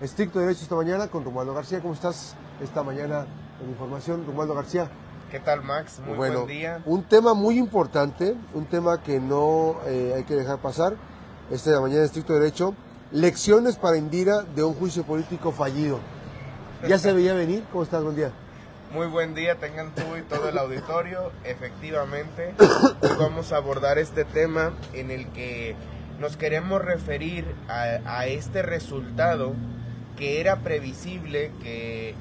Estricto Derecho esta mañana con Romualdo García. ¿Cómo estás esta mañana en información, Romualdo García? ¿Qué tal, Max? Muy bueno, buen día. Un tema muy importante, un tema que no eh, hay que dejar pasar. Esta mañana Estricto Derecho, lecciones para Indira de un juicio político fallido. ¿Ya se veía venir? ¿Cómo estás? Buen día. Muy buen día, tengan tú y todo el auditorio. Efectivamente, vamos a abordar este tema en el que nos queremos referir a, este resultado que era previsible que,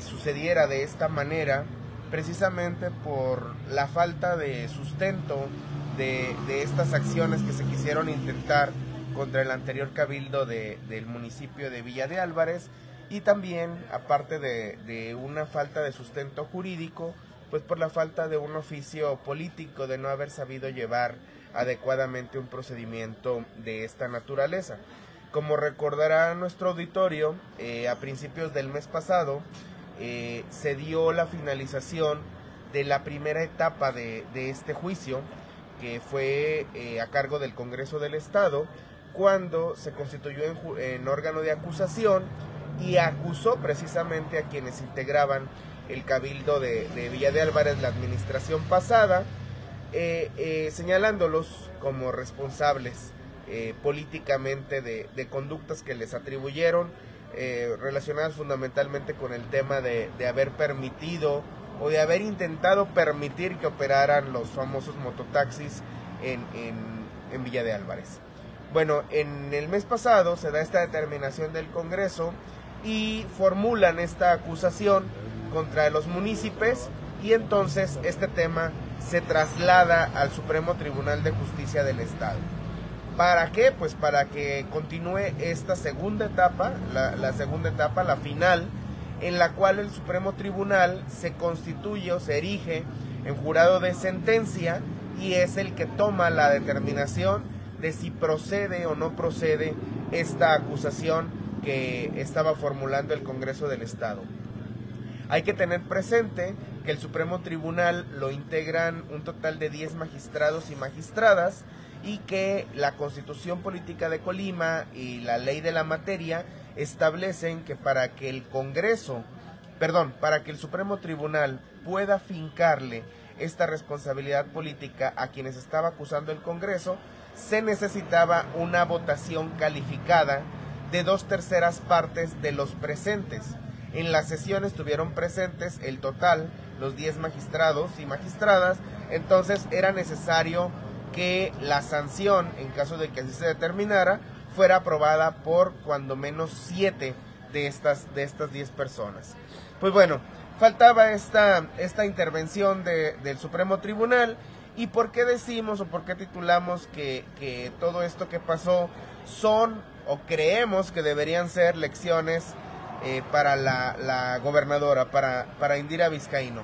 sucediera de esta manera, precisamente por la falta de sustento de, estas acciones que se quisieron intentar contra el anterior cabildo del municipio de Villa de Álvarez y también, aparte de, de, una falta de sustento jurídico, pues por la falta de un oficio político, de no haber sabido llevar adecuadamente un procedimiento de esta naturaleza. Como recordará nuestro auditorio, eh, a principios del mes pasado eh, se dio la finalización de la primera etapa de, este juicio, que fue eh, a cargo del Congreso del Estado, cuando se constituyó en, órgano de acusación y acusó precisamente a quienes integraban el cabildo de, Villa de Álvarez la administración pasada, señalándolos como responsables eh, políticamente de, conductas que les atribuyeron, relacionadas fundamentalmente con el tema de, haber permitido o de haber intentado permitir que operaran los famosos mototaxis en, en Villa de Álvarez. Bueno, en el mes pasado se da esta determinación del Congreso y formulan esta acusación contra los municipios y entonces este tema se traslada al Supremo Tribunal de Justicia del Estado. ¿Para qué? Pues para que continúe esta segunda etapa, la, segunda etapa, la final, en la cual el Supremo Tribunal se constituye o se erige en jurado de sentencia y es el que toma la determinación de si procede o no procede esta acusación que estaba formulando el Congreso del Estado. Hay que tener presente que el Supremo Tribunal lo integran un total de 10 magistrados y magistradas y que la Constitución Política de Colima y la ley de la materia establecen que para que el Congreso, perdón, para que el Supremo Tribunal pueda fincarle esta responsabilidad política a quienes estaba acusando el Congreso, se necesitaba una votación calificada de dos terceras partes de los presentes. En la sesión estuvieron presentes el total, los 10 magistrados y magistradas, entonces era necesario que la sanción, en caso de que así se determinara, fuera aprobada por cuando menos 7 de estas, de estas 10 personas. Pues bueno, faltaba esta, esta intervención del Supremo Tribunal. ¿Y por qué decimos o por qué titulamos que, que todo esto que pasó son o creemos que deberían ser lecciones eh, para la, gobernadora, para, para Indira Vizcaíno?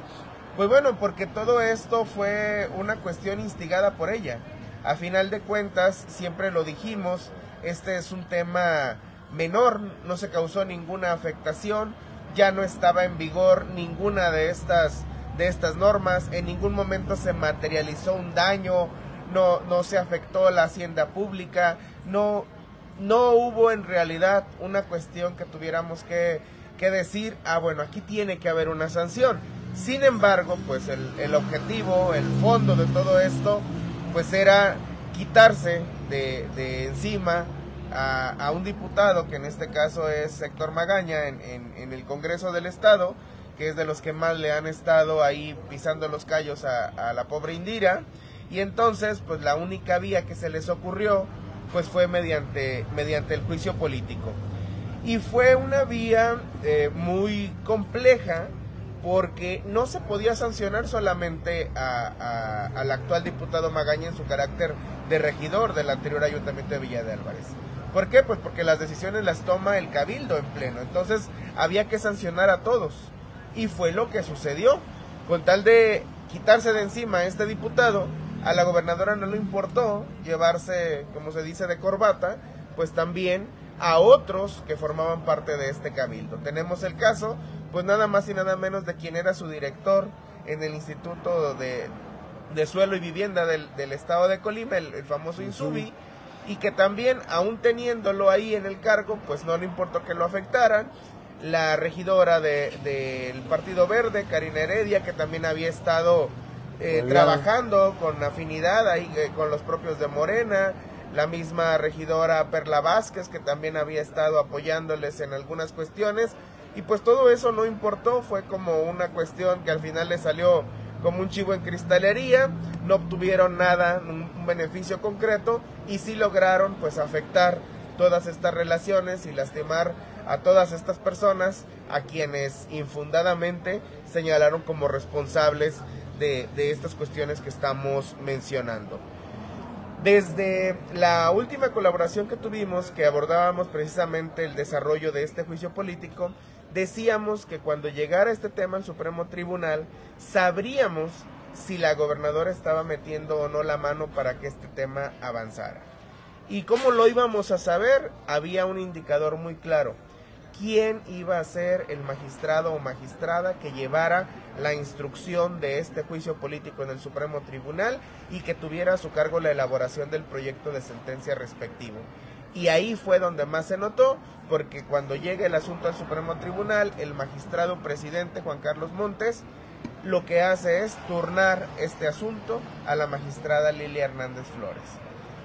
Pues bueno, porque todo esto fue una cuestión instigada por ella. A final de cuentas, siempre lo dijimos, este es un tema menor, no se causó ninguna afectación, ya no estaba en vigor ninguna de estas, de estas normas, en ningún momento se materializó un daño, no, no se afectó la hacienda pública, no, no hubo en realidad una cuestión que tuviéramos que, decir, ah, bueno, aquí tiene que haber una sanción. Sin embargo, pues el, objetivo, el fondo de todo esto, pues era quitarse de, encima a, un diputado, que en este caso es Héctor Magaña, en, en, el Congreso del Estado, que es de los que más le han estado ahí pisando los callos a, a la pobre Indira. Y entonces, pues la única vía que se les ocurrió pues fue mediante, mediante el juicio político. Y fue una vía eh, muy compleja porque no se podía sancionar solamente al actual diputado Magaña en su carácter de regidor del anterior ayuntamiento de Villa de Álvarez. ¿Por qué? Pues porque las decisiones las toma el cabildo en pleno. Entonces había que sancionar a todos. Y fue lo que sucedió. Con tal de quitarse de encima a este diputado, a la gobernadora no le importó llevarse, como se dice, de corbata, pues también a otros que formaban parte de este cabildo. Tenemos el caso, pues nada más y nada menos de quien era su director en el Instituto de, Suelo y Vivienda del, Estado de Colima, el, famoso Insubi, y que también, aún teniéndolo ahí en el cargo, pues no le importó que lo afectaran. La regidora del Partido Verde, Karina Heredia, que también había estado eh, trabajando con afinidad ahí eh, con los propios de Morena, la misma regidora Perla Vázquez, que también había estado apoyándoles en algunas cuestiones, y pues todo eso no importó, fue como una cuestión que al final le salió como un chivo en cristalería, no obtuvieron nada, un, beneficio concreto y sí lograron pues afectar todas estas relaciones y lastimar a todas estas personas a quienes infundadamente señalaron como responsables de, de estas cuestiones que estamos mencionando. Desde la última colaboración que tuvimos, que abordábamos precisamente el desarrollo de este juicio político, decíamos que cuando llegara este tema al Supremo Tribunal, sabríamos si la gobernadora estaba metiendo o no la mano para que este tema avanzara. ¿Y cómo lo íbamos a saber? Había un indicador muy claro. ¿Quién iba a ser el magistrado o magistrada que llevara la instrucción de este juicio político en el Supremo Tribunal y que tuviera a su cargo la elaboración del proyecto de sentencia respectivo? Y ahí fue donde más se notó, porque cuando llega el asunto al Supremo Tribunal, el magistrado presidente Juan Carlos Montes lo que hace es turnar este asunto a la magistrada Lilia Hernández Flores.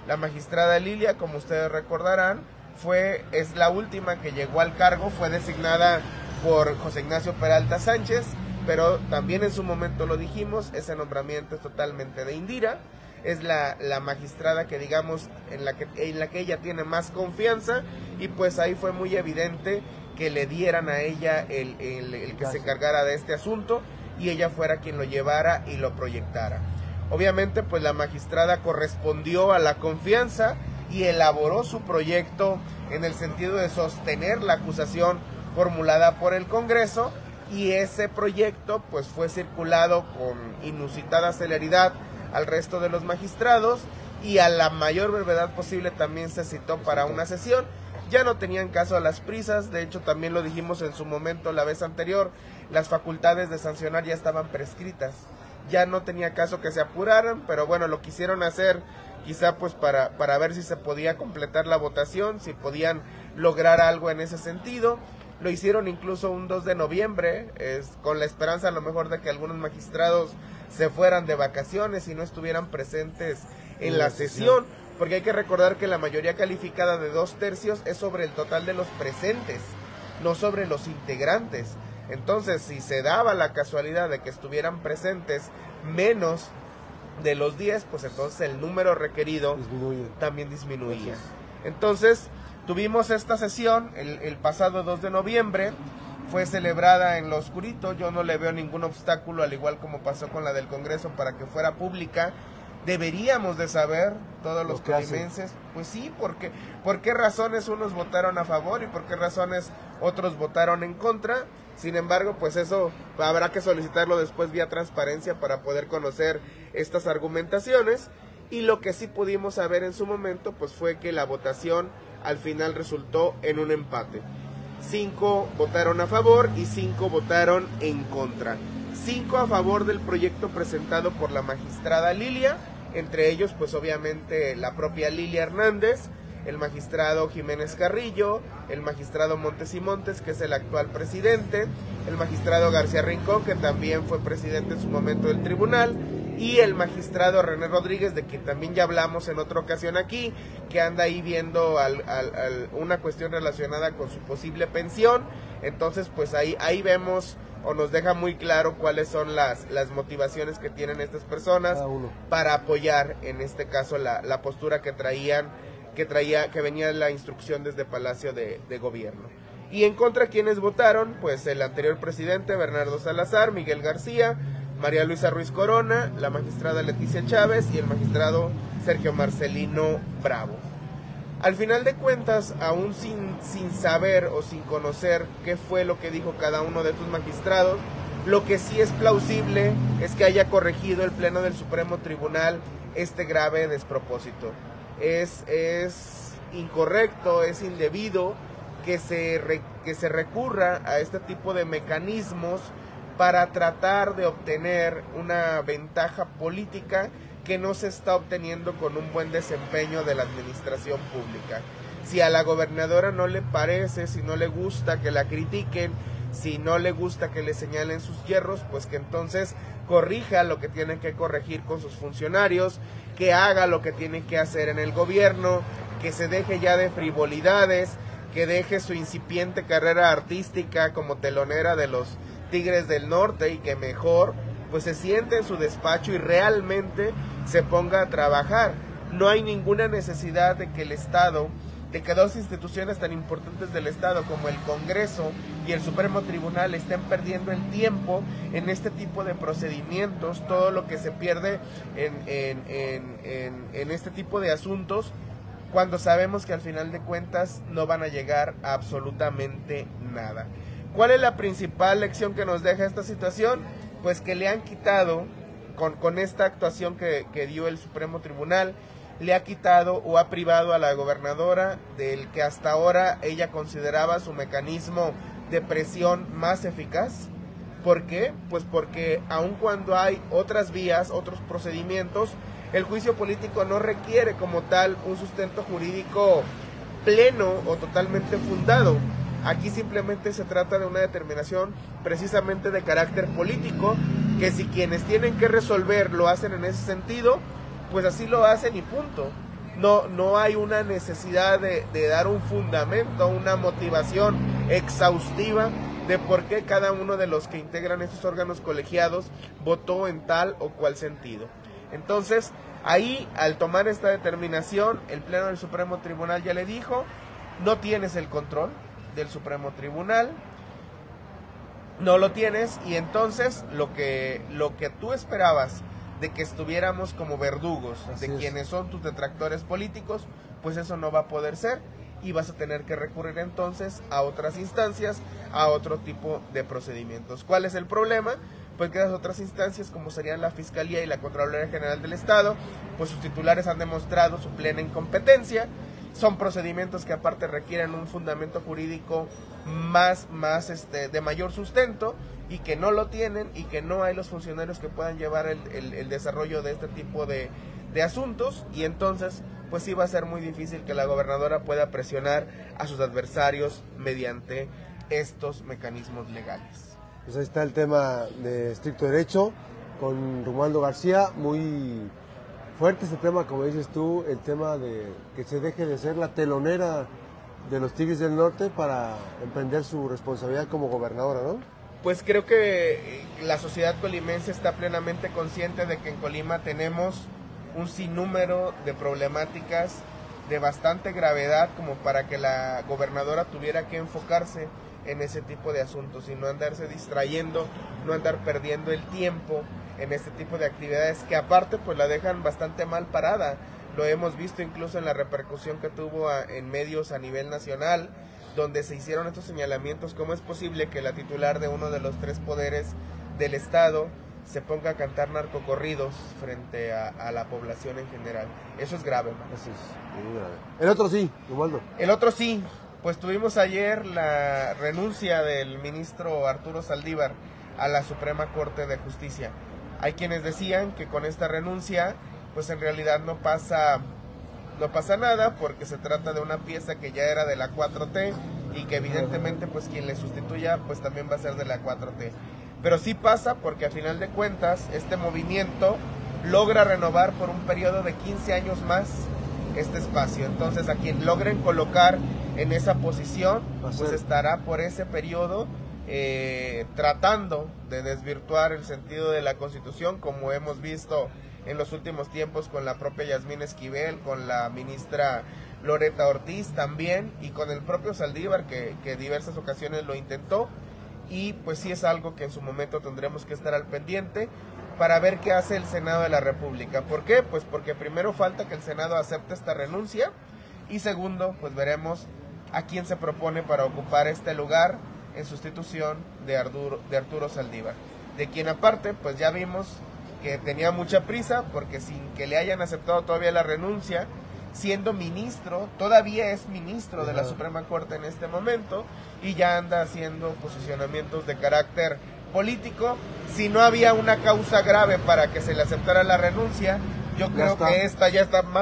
La magistrada Lilia, como ustedes recordarán, fue es la última que llegó al cargo, fue designada por José Ignacio Peralta Sánchez, pero también en su momento lo dijimos, ese nombramiento es totalmente de Indira es la, la, magistrada que digamos en la que, en la que ella tiene más confianza y pues ahí fue muy evidente que le dieran a ella el, el, que se encargara de este asunto y ella fuera quien lo llevara y lo proyectara. Obviamente pues la magistrada correspondió a la confianza y elaboró su proyecto en el sentido de sostener la acusación formulada por el Congreso y ese proyecto pues fue circulado con inusitada celeridad al resto de los magistrados y a la mayor brevedad posible también se citó para una sesión. Ya no tenían caso a las prisas, de hecho también lo dijimos en su momento la vez anterior, las facultades de sancionar ya estaban prescritas. Ya no tenía caso que se apuraran, pero bueno, lo quisieron hacer quizá pues para, para ver si se podía completar la votación, si podían lograr algo en ese sentido. Lo hicieron incluso un 2 de noviembre, es, con la esperanza a lo mejor de que algunos magistrados se fueran de vacaciones y no estuvieran presentes en la sesión, porque hay que recordar que la mayoría calificada de dos tercios es sobre el total de los presentes, no sobre los integrantes. Entonces, si se daba la casualidad de que estuvieran presentes menos de los 10, pues entonces el número requerido también disminuía. Entonces, tuvimos esta sesión el, el pasado 2 de noviembre fue celebrada en lo oscurito. Yo no le veo ningún obstáculo, al igual como pasó con la del Congreso, para que fuera pública. Deberíamos de saber, todos los colimenses, pues sí, porque, por qué razones unos votaron a favor y por qué razones otros votaron en contra. Sin embargo, pues eso habrá que solicitarlo después vía transparencia para poder conocer estas argumentaciones. Y lo que sí pudimos saber en su momento, pues fue que la votación al final resultó en un empate. Cinco votaron a favor y cinco votaron en contra. Cinco a favor del proyecto presentado por la magistrada Lilia, entre ellos pues obviamente la propia Lilia Hernández, el magistrado Jiménez Carrillo, el magistrado Montes y Montes, que es el actual presidente, el magistrado García Rincón, que también fue presidente en su momento del tribunal, y el magistrado René Rodríguez, de quien también ya hablamos en otra ocasión aquí, que anda ahí viendo una cuestión relacionada con su posible pensión. Entonces, pues ahí, ahí vemos o nos deja muy claro cuáles son las, las motivaciones que tienen estas personas para apoyar, en este caso, la, la, postura que traían, que traía, que venía la instrucción desde Palacio de, de Gobierno. Y en contra quienes votaron, pues el anterior presidente Bernardo Salazar, Miguel García, María Luisa Ruiz Corona, la magistrada Leticia Chávez y el magistrado Sergio Marcelino Bravo. Al final de cuentas, aún sin, sin saber o sin conocer qué fue lo que dijo cada uno de estos magistrados, lo que sí es plausible es que haya corregido el Pleno del Supremo Tribunal este grave despropósito. Es, es incorrecto, es indebido que se, que se recurra a este tipo de mecanismos para tratar de obtener una ventaja política que no se está obteniendo con un buen desempeño de la administración pública. Si a la gobernadora no le parece, si no le gusta que la critiquen, si no le gusta que le señalen sus hierros, pues que entonces corrija lo que tiene que corregir con sus funcionarios, que haga lo que tiene que hacer en el gobierno, que se deje ya de frivolidades, que deje su incipiente carrera artística como telonera de los Tigres del Norte y que mejor pues se siente en su despacho y realmente se ponga a trabajar. No hay ninguna necesidad de que el Estado de que dos instituciones tan importantes del Estado como el Congreso y el Supremo Tribunal estén perdiendo el tiempo en este tipo de procedimientos, todo lo que se pierde en, en, este tipo de asuntos, cuando sabemos que al final de cuentas no van a llegar a absolutamente nada. ¿Cuál es la principal lección que nos deja esta situación? Pues que le han quitado, con, con esta actuación que, que dio el Supremo Tribunal, le ha quitado o ha privado a la gobernadora del que hasta ahora ella consideraba su mecanismo de presión más eficaz. ¿Por qué? Pues porque aun cuando hay otras vías, otros procedimientos, el juicio político no requiere como tal un sustento jurídico pleno o totalmente fundado. Aquí simplemente se trata de una determinación precisamente de carácter político, que si quienes tienen que resolver lo hacen en ese sentido, pues así lo hacen y punto. No, no hay una necesidad de, dar un fundamento, una motivación exhaustiva de por qué cada uno de los que integran estos órganos colegiados votó en tal o cual sentido. Entonces, ahí, al tomar esta determinación, el Pleno del Supremo Tribunal ya le dijo, no tienes el control del Supremo Tribunal, no lo tienes, y entonces lo que, lo que tú esperabas de que estuviéramos como verdugos de quienes son tus detractores políticos, pues eso no va a poder ser y vas a tener que recurrir entonces a otras instancias, a otro tipo de procedimientos. ¿Cuál es el problema? Pues que las otras instancias, como serían la Fiscalía y la Contraloría General del Estado, pues sus titulares han demostrado su plena incompetencia, son procedimientos que aparte requieren un fundamento jurídico más, más este, de mayor sustento, y que no lo tienen y que no hay los funcionarios que puedan llevar el, desarrollo de este tipo de, asuntos y entonces pues sí va a ser muy difícil que la gobernadora pueda presionar a sus adversarios mediante estos mecanismos legales. Pues ahí está el tema de estricto derecho con Romualdo García, muy fuerte este tema, como dices tú, el tema de que se deje de ser la telonera de los Tigres del Norte para emprender su responsabilidad como gobernadora, ¿no? pues creo que la sociedad colimense está plenamente consciente de que en Colima tenemos un sinnúmero de problemáticas de bastante gravedad como para que la gobernadora tuviera que enfocarse en ese tipo de asuntos y no andarse distrayendo, no andar perdiendo el tiempo en este tipo de actividades que aparte pues la dejan bastante mal parada. Lo hemos visto incluso en la repercusión que tuvo en medios a nivel nacional donde se hicieron estos señalamientos, ¿cómo es posible que la titular de uno de los tres poderes del Estado se ponga a cantar narcocorridos frente a, la población en general? Eso es grave. Eso es muy grave. El otro sí, Ubaldo. El otro sí. Pues tuvimos ayer la renuncia del ministro Arturo Saldívar a la Suprema Corte de Justicia. Hay quienes decían que con esta renuncia, pues en realidad no pasa no pasa nada porque se trata de una pieza que ya era de la 4T y que evidentemente pues quien le sustituya pues también va a ser de la 4T. Pero sí pasa porque a final de cuentas este movimiento logra renovar por un periodo de 15 años más este espacio. Entonces a quien logren colocar en esa posición pues estará por ese periodo eh, tratando de desvirtuar el sentido de la constitución como hemos visto en los últimos tiempos con la propia Yasmín Esquivel, con la ministra Loreta Ortiz también y con el propio Saldívar que, que diversas ocasiones lo intentó y pues sí es algo que en su momento tendremos que estar al pendiente para ver qué hace el Senado de la República. ¿Por qué? Pues porque primero falta que el Senado acepte esta renuncia y segundo pues veremos a quién se propone para ocupar este lugar en sustitución de Arturo, de Arturo Saldívar, de quien aparte pues ya vimos que tenía mucha prisa porque sin que le hayan aceptado todavía la renuncia, siendo ministro, todavía es ministro de la Suprema Corte en este momento y ya anda haciendo posicionamientos de carácter político. Si no había una causa grave para que se le aceptara la renuncia, Yo creo que esta ya está más